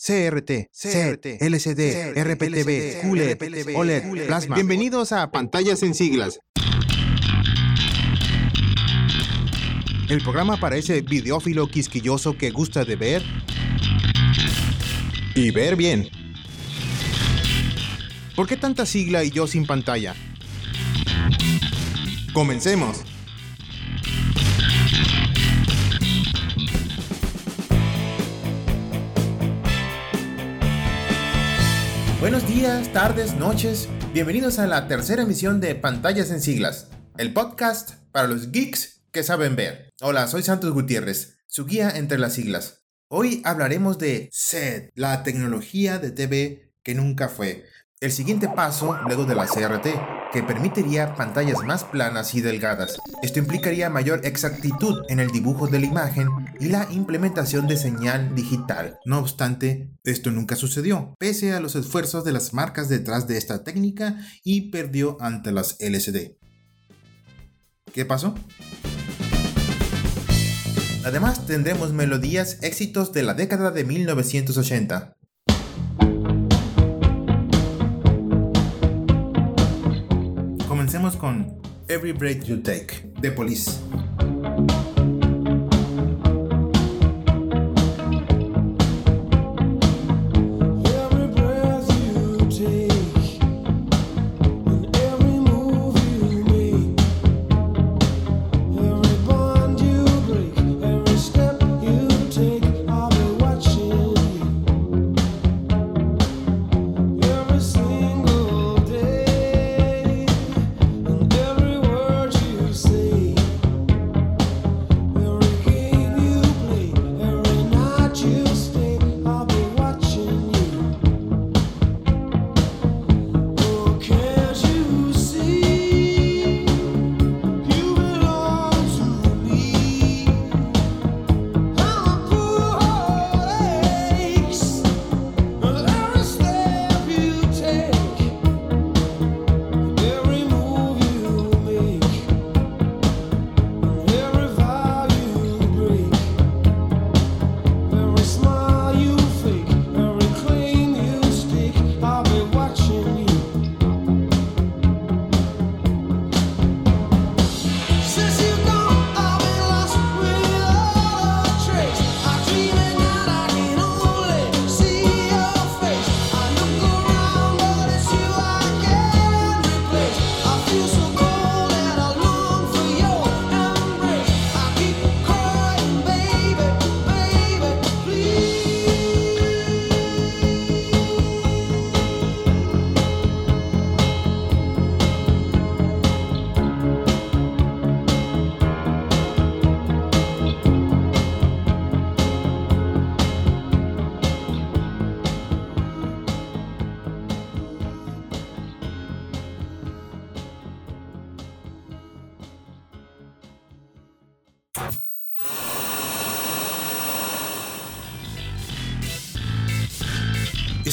CRT, CRT, LCD, RPTV, QLED, OLED, Plasma. Bienvenidos a Pantallas en Siglas. El programa para ese videófilo quisquilloso que gusta de ver y ver bien. ¿Por qué tanta sigla y yo sin pantalla? Comencemos. Buenos días, tardes, noches. Bienvenidos a la tercera emisión de Pantallas en Siglas, el podcast para los geeks que saben ver. Hola, soy Santos Gutiérrez, su guía entre las siglas. Hoy hablaremos de SED, la tecnología de TV que nunca fue. El siguiente paso luego de la CRT, que permitiría pantallas más planas y delgadas. Esto implicaría mayor exactitud en el dibujo de la imagen y la implementación de señal digital. No obstante, esto nunca sucedió, pese a los esfuerzos de las marcas detrás de esta técnica y perdió ante las LCD. ¿Qué pasó? Además tendremos melodías éxitos de la década de 1980, Comencemos con Every Break You Take, de Police.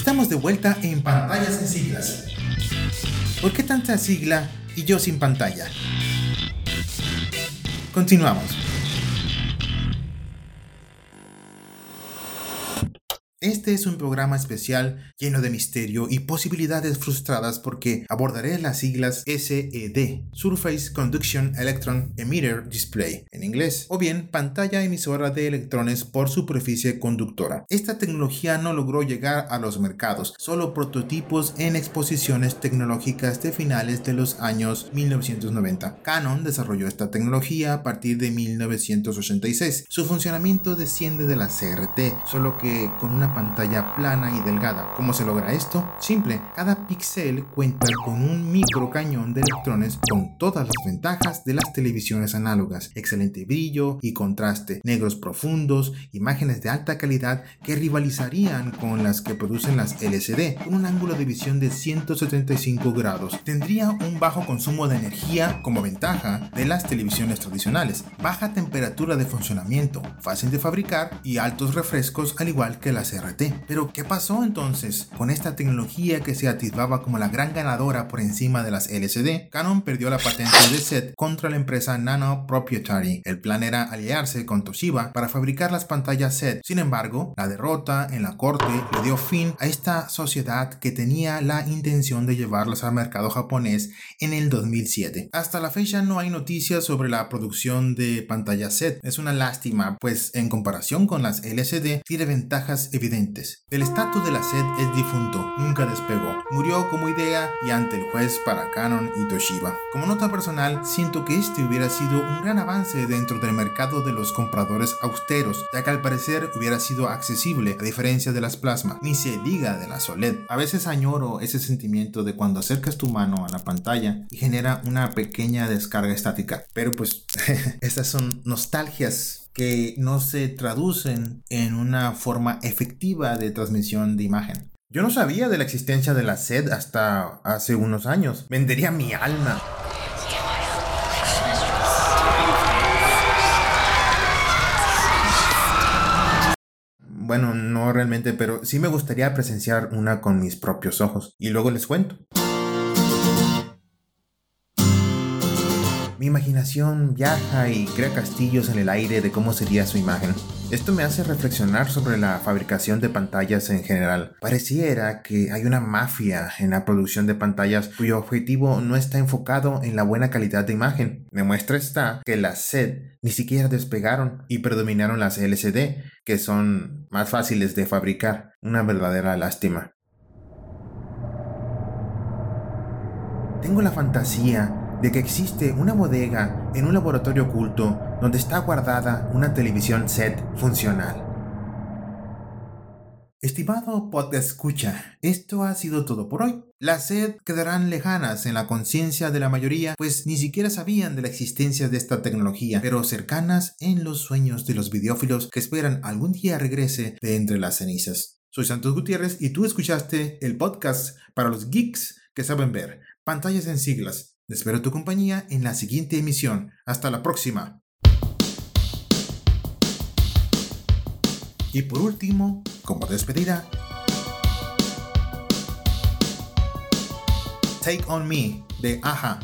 Estamos de vuelta en pantallas en siglas. ¿Por qué tanta sigla y yo sin pantalla? Continuamos. Este es un programa especial lleno de misterio y posibilidades frustradas porque abordaré las siglas SED, Surface Conduction Electron Emitter Display, en inglés, o bien pantalla emisora de electrones por superficie conductora. Esta tecnología no logró llegar a los mercados, solo prototipos en exposiciones tecnológicas de finales de los años 1990. Canon desarrolló esta tecnología a partir de 1986. Su funcionamiento desciende de la CRT, solo que con una pantalla plana y delgada. ¿Cómo se logra esto? Simple, cada píxel cuenta con un micro cañón de electrones con todas las ventajas de las televisiones análogas. Excelente brillo y contraste, negros profundos, imágenes de alta calidad que rivalizarían con las que producen las LCD, con un ángulo de visión de 175 grados. Tendría un bajo consumo de energía como ventaja de las televisiones tradicionales, baja temperatura de funcionamiento, fácil de fabricar y altos refrescos al igual que las Pero, ¿qué pasó entonces? Con esta tecnología que se atisbaba como la gran ganadora por encima de las LCD, Canon perdió la patente de set contra la empresa Nano Proprietary. El plan era aliarse con Toshiba para fabricar las pantallas set. Sin embargo, la derrota en la corte le dio fin a esta sociedad que tenía la intención de llevarlas al mercado japonés en el 2007. Hasta la fecha no hay noticias sobre la producción de pantallas set. Es una lástima, pues en comparación con las LCD tiene ventajas evidentes. El estatus de la set es difunto, nunca despegó. Murió como idea y ante el juez para Canon y Toshiba. Como nota personal, siento que este hubiera sido un gran avance dentro del mercado de los compradores austeros, ya que al parecer hubiera sido accesible a diferencia de las plasma, ni se diga de la OLED. A veces añoro ese sentimiento de cuando acercas tu mano a la pantalla y genera una pequeña descarga estática, pero pues estas son nostalgias que no se traducen en una forma efectiva de transmisión de imagen. Yo no sabía de la existencia de la sed hasta hace unos años. Vendería mi alma. Bueno, no realmente, pero sí me gustaría presenciar una con mis propios ojos. Y luego les cuento. Mi imaginación viaja y crea castillos en el aire de cómo sería su imagen. Esto me hace reflexionar sobre la fabricación de pantallas en general. Pareciera que hay una mafia en la producción de pantallas cuyo objetivo no está enfocado en la buena calidad de imagen. Me muestra está que las SED ni siquiera despegaron y predominaron las LCD, que son más fáciles de fabricar. Una verdadera lástima. Tengo la fantasía de que existe una bodega en un laboratorio oculto donde está guardada una televisión set funcional. Estimado podcast escucha, esto ha sido todo por hoy. Las SED quedarán lejanas en la conciencia de la mayoría, pues ni siquiera sabían de la existencia de esta tecnología, pero cercanas en los sueños de los videófilos que esperan algún día regrese de entre las cenizas. Soy Santos Gutiérrez y tú escuchaste el podcast para los geeks que saben ver, pantallas en siglas, Espero tu compañía en la siguiente emisión. Hasta la próxima. Y por último, como despedida, Take On Me de Aja